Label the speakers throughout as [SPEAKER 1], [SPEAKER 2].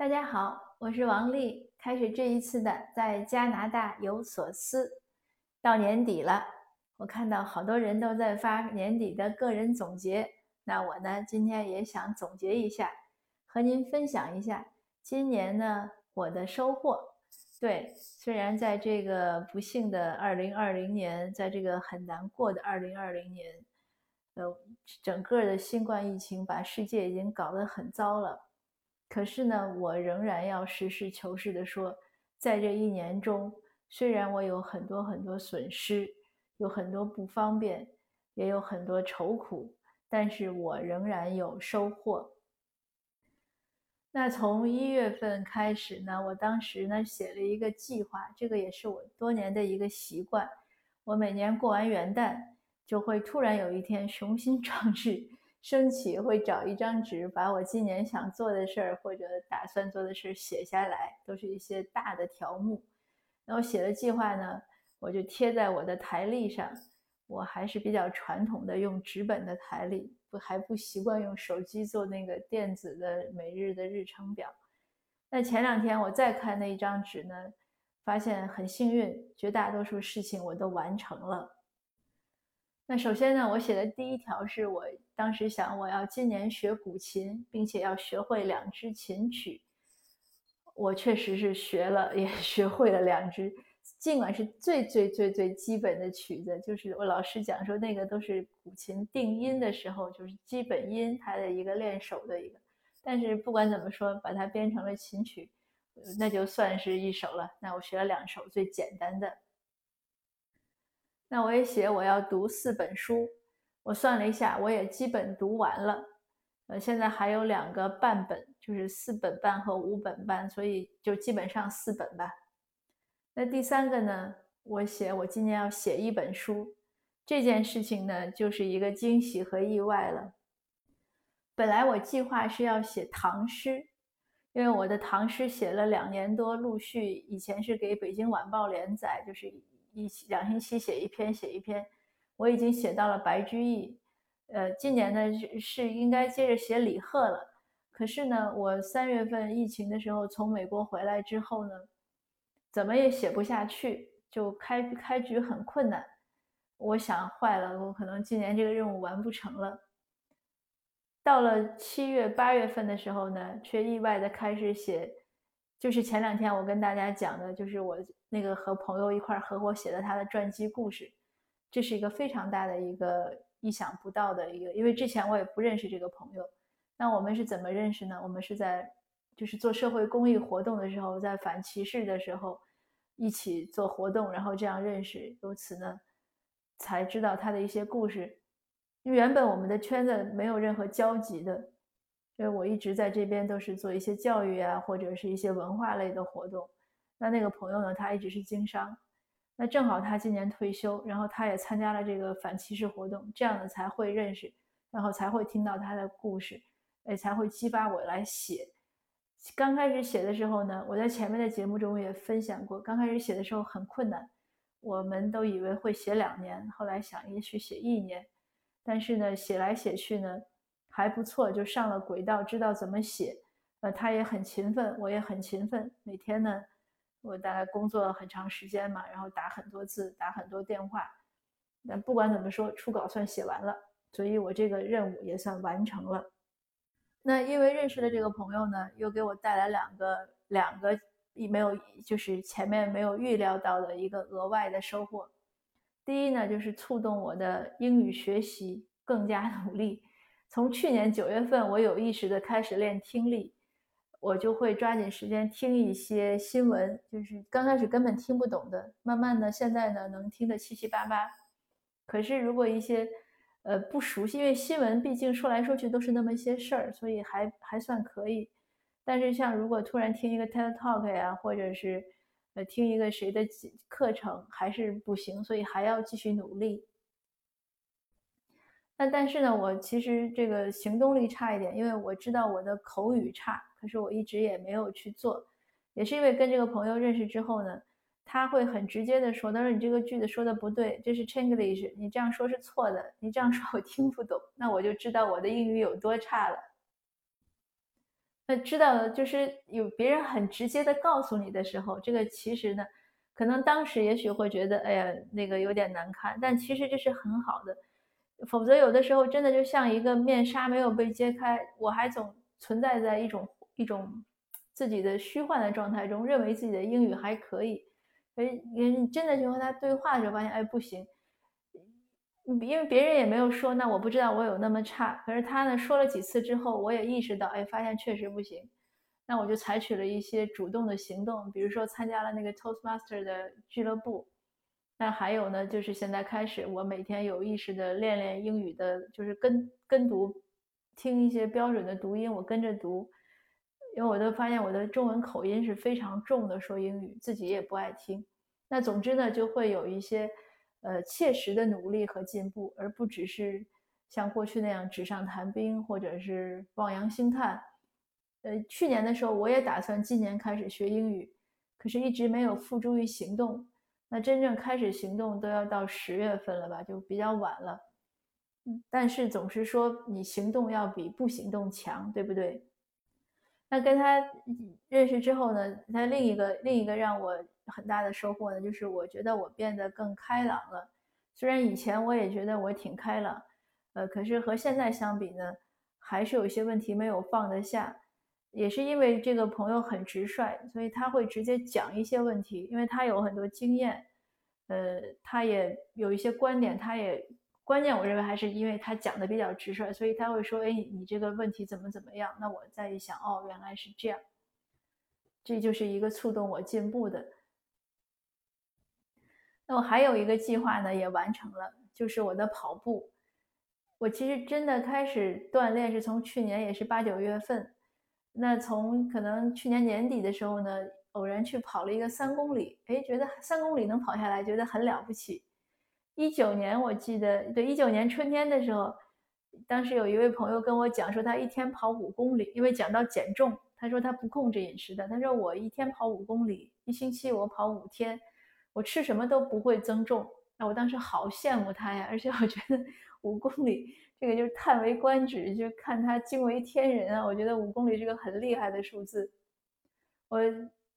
[SPEAKER 1] 大家好，我是王丽。开始这一次的在加拿大有所思。到年底了，我看到好多人都在发年底的个人总结。那我呢，今天也想总结一下，和您分享一下今年呢我的收获。对，虽然在这个不幸的二零二零年，在这个很难过的二零二零年，呃，整个的新冠疫情把世界已经搞得很糟了。可是呢，我仍然要实事求是的说，在这一年中，虽然我有很多很多损失，有很多不方便，也有很多愁苦，但是我仍然有收获。那从一月份开始呢，我当时呢写了一个计划，这个也是我多年的一个习惯。我每年过完元旦，就会突然有一天雄心壮志。升起会找一张纸，把我今年想做的事儿或者打算做的事儿写下来，都是一些大的条目。那我写的计划呢，我就贴在我的台历上。我还是比较传统的，用纸本的台历，不还不习惯用手机做那个电子的每日的日程表。那前两天我再看那一张纸呢，发现很幸运，绝大多数事情我都完成了。那首先呢，我写的第一条是我当时想，我要今年学古琴，并且要学会两支琴曲。我确实是学了，也 学会了两支，尽管是最最最最基本的曲子，就是我老师讲说那个都是古琴定音的时候，就是基本音它的一个练手的一个。但是不管怎么说，把它编成了琴曲，那就算是一首了。那我学了两首最简单的。那我也写我要读四本书，我算了一下，我也基本读完了，呃，现在还有两个半本，就是四本半和五本半，所以就基本上四本吧。那第三个呢，我写我今年要写一本书，这件事情呢就是一个惊喜和意外了。本来我计划是要写唐诗，因为我的唐诗写了两年多，陆续以前是给北京晚报连载，就是。一两星期写一篇，写一篇，我已经写到了白居易，呃，今年呢是应该接着写李贺了。可是呢，我三月份疫情的时候从美国回来之后呢，怎么也写不下去，就开开局很困难。我想坏了，我可能今年这个任务完不成了。到了七月八月份的时候呢，却意外的开始写，就是前两天我跟大家讲的，就是我。那个和朋友一块合伙写的他的传记故事，这是一个非常大的一个意想不到的一个，因为之前我也不认识这个朋友。那我们是怎么认识呢？我们是在就是做社会公益活动的时候，在反歧视的时候一起做活动，然后这样认识，由此呢才知道他的一些故事。因为原本我们的圈子没有任何交集的，因为我一直在这边都是做一些教育啊，或者是一些文化类的活动。那那个朋友呢？他一直是经商，那正好他今年退休，然后他也参加了这个反歧视活动，这样呢才会认识，然后才会听到他的故事，哎，才会激发我来写。刚开始写的时候呢，我在前面的节目中也分享过，刚开始写的时候很困难，我们都以为会写两年，后来想也许写一年，但是呢，写来写去呢还不错，就上了轨道，知道怎么写。呃，他也很勤奋，我也很勤奋，每天呢。我大概工作很长时间嘛，然后打很多字，打很多电话。但不管怎么说，初稿算写完了，所以我这个任务也算完成了。那因为认识了这个朋友呢，又给我带来两个两个没有，就是前面没有预料到的一个额外的收获。第一呢，就是触动我的英语学习更加努力。从去年九月份，我有意识的开始练听力。我就会抓紧时间听一些新闻，就是刚开始根本听不懂的，慢慢的现在呢能听得七七八八。可是如果一些呃不熟悉，因为新闻毕竟说来说去都是那么一些事儿，所以还还算可以。但是像如果突然听一个 TED Talk 呀，或者是呃听一个谁的课程，还是不行，所以还要继续努力。那但是呢，我其实这个行动力差一点，因为我知道我的口语差。可是我一直也没有去做，也是因为跟这个朋友认识之后呢，他会很直接的说：“他说你这个句子说的不对，这是 Chinglish，你这样说是错的，你这样说我听不懂。”那我就知道我的英语有多差了。那知道就是有别人很直接的告诉你的时候，这个其实呢，可能当时也许会觉得，哎呀，那个有点难看，但其实这是很好的。否则有的时候真的就像一个面纱没有被揭开，我还总存在在一种一种自己的虚幻的状态中，认为自己的英语还可以。哎，你真的去和他对话的时候，发现哎不行，因为别人也没有说，那我不知道我有那么差。可是他呢说了几次之后，我也意识到，哎，发现确实不行。那我就采取了一些主动的行动，比如说参加了那个 Toastmaster 的俱乐部。那还有呢，就是现在开始，我每天有意识的练练英语的，就是跟跟读，听一些标准的读音，我跟着读。因为我都发现我的中文口音是非常重的，说英语自己也不爱听。那总之呢，就会有一些呃切实的努力和进步，而不只是像过去那样纸上谈兵或者是望洋兴叹。呃，去年的时候我也打算今年开始学英语，可是一直没有付诸于行动。那真正开始行动都要到十月份了吧，就比较晚了。嗯，但是总是说你行动要比不行动强，对不对？那跟他认识之后呢，他另一个另一个让我很大的收获呢，就是我觉得我变得更开朗了。虽然以前我也觉得我挺开朗，呃，可是和现在相比呢，还是有一些问题没有放得下。也是因为这个朋友很直率，所以他会直接讲一些问题，因为他有很多经验，呃，他也有一些观点，他也。关键我认为还是因为他讲的比较直率，所以他会说：“哎，你这个问题怎么怎么样？”那我再一想，哦，原来是这样，这就是一个触动我进步的。那我还有一个计划呢，也完成了，就是我的跑步。我其实真的开始锻炼是从去年，也是八九月份。那从可能去年年底的时候呢，偶然去跑了一个三公里，哎，觉得三公里能跑下来，觉得很了不起。一九年，我记得对一九年春天的时候，当时有一位朋友跟我讲说，他一天跑五公里，因为讲到减重，他说他不控制饮食的，他说我一天跑五公里，一星期我跑五天，我吃什么都不会增重。那我当时好羡慕他呀，而且我觉得五公里这个就是叹为观止，就看他惊为天人啊！我觉得五公里是个很厉害的数字。我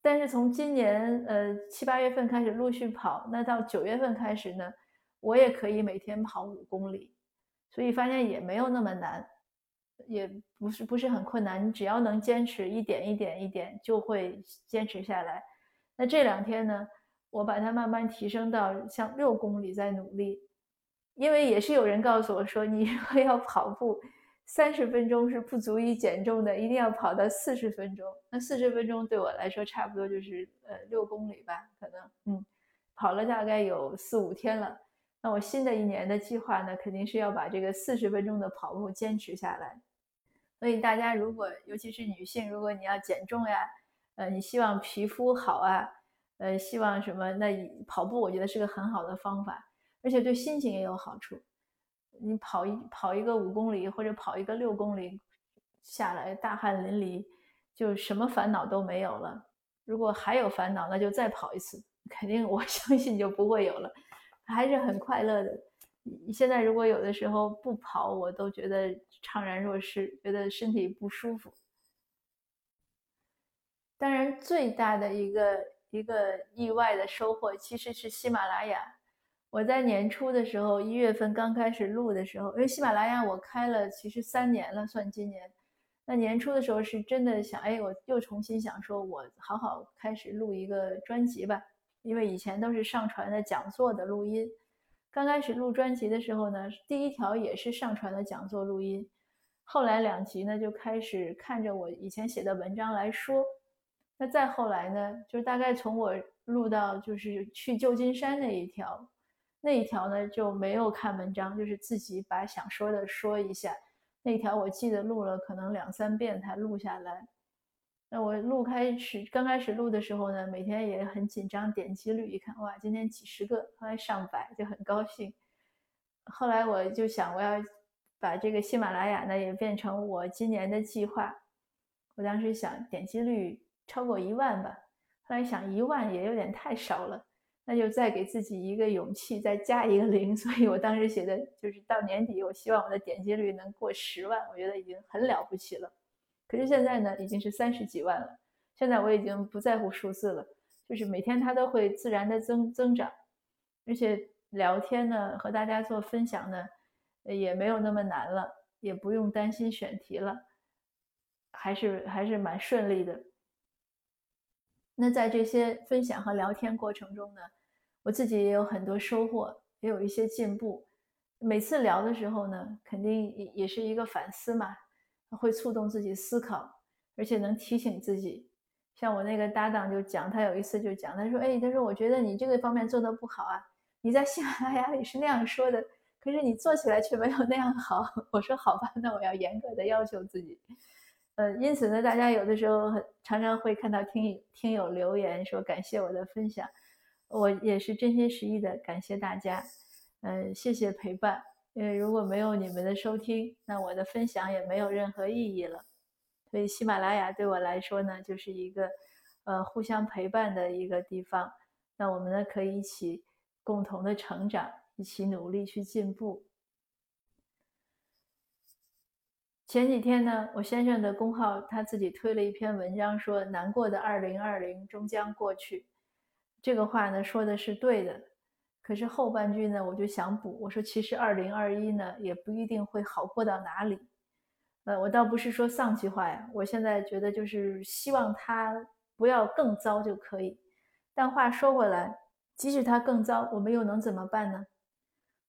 [SPEAKER 1] 但是从今年呃七八月份开始陆续跑，那到九月份开始呢。我也可以每天跑五公里，所以发现也没有那么难，也不是不是很困难。你只要能坚持一点一点一点，就会坚持下来。那这两天呢，我把它慢慢提升到像六公里在努力，因为也是有人告诉我说，你如果要跑步三十分钟是不足以减重的，一定要跑到四十分钟。那四十分钟对我来说差不多就是呃六公里吧，可能嗯，跑了大概有四五天了。那我新的一年的计划呢，肯定是要把这个四十分钟的跑步坚持下来。所以大家如果，尤其是女性，如果你要减重呀，呃，你希望皮肤好啊，呃，希望什么，那跑步我觉得是个很好的方法，而且对心情也有好处。你跑一跑一个五公里或者跑一个六公里下来，大汗淋漓，就什么烦恼都没有了。如果还有烦恼，那就再跑一次，肯定我 相信就不会有了。还是很快乐的。你现在如果有的时候不跑，我都觉得怅然若失，觉得身体不舒服。当然，最大的一个一个意外的收获其实是喜马拉雅。我在年初的时候，一月份刚开始录的时候，因为喜马拉雅我开了其实三年了，算今年。那年初的时候是真的想，哎，我又重新想说，我好好开始录一个专辑吧。因为以前都是上传的讲座的录音，刚开始录专辑的时候呢，第一条也是上传的讲座录音，后来两集呢就开始看着我以前写的文章来说，那再后来呢，就是大概从我录到就是去旧金山那一条，那一条呢就没有看文章，就是自己把想说的说一下，那一条我记得录了可能两三遍才录下来。那我录开始刚开始录的时候呢，每天也很紧张，点击率一看，哇，今天几十个，后来上百，就很高兴。后来我就想，我要把这个喜马拉雅呢也变成我今年的计划。我当时想点击率超过一万吧，后来想一万也有点太少了，那就再给自己一个勇气，再加一个零。所以我当时写的就是到年底，我希望我的点击率能过十万，我觉得已经很了不起了。可是现在呢，已经是三十几万了。现在我已经不在乎数字了，就是每天它都会自然的增增长，而且聊天呢，和大家做分享呢，也没有那么难了，也不用担心选题了，还是还是蛮顺利的。那在这些分享和聊天过程中呢，我自己也有很多收获，也有一些进步。每次聊的时候呢，肯定也也是一个反思嘛，会触动自己思考，而且能提醒自己。像我那个搭档就讲，他有一次就讲，他说：“哎，他说我觉得你这个方面做的不好啊，你在喜马拉雅里是那样说的，可是你做起来却没有那样好。”我说：“好吧，那我要严格的要求自己。”呃，因此呢，大家有的时候常常会看到听听友留言说感谢我的分享，我也是真心实意的感谢大家，嗯，谢谢陪伴，因为如果没有你们的收听，那我的分享也没有任何意义了。所以喜马拉雅对我来说呢，就是一个呃互相陪伴的一个地方，那我们呢可以一起共同的成长，一起努力去进步。前几天呢，我先生的公号他自己推了一篇文章，说难过的二零二零终将过去。这个话呢说的是对的，可是后半句呢，我就想补，我说其实二零二一呢也不一定会好过到哪里。呃，我倒不是说丧气话呀，我现在觉得就是希望他不要更糟就可以。但话说回来，即使他更糟，我们又能怎么办呢？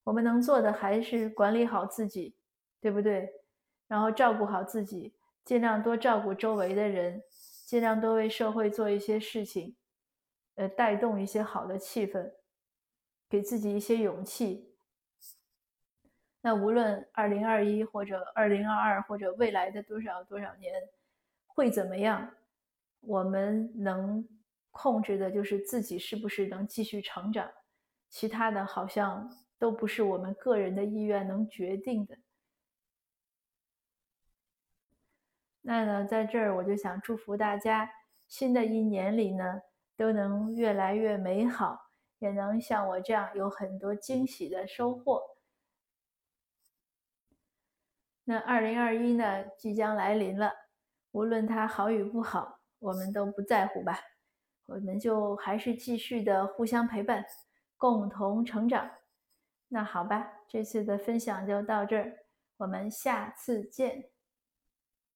[SPEAKER 1] 我们能做的还是管理好自己，对不对？然后照顾好自己，尽量多照顾周围的人，尽量多为社会做一些事情，呃，带动一些好的气氛，给自己一些勇气。那无论二零二一或者二零二二或者未来的多少多少年会怎么样，我们能控制的就是自己是不是能继续成长，其他的好像都不是我们个人的意愿能决定的。那呢，在这儿我就想祝福大家，新的一年里呢，都能越来越美好，也能像我这样有很多惊喜的收获。那二零二一呢，即将来临了，无论它好与不好，我们都不在乎吧，我们就还是继续的互相陪伴，共同成长。那好吧，这次的分享就到这儿，我们下次见。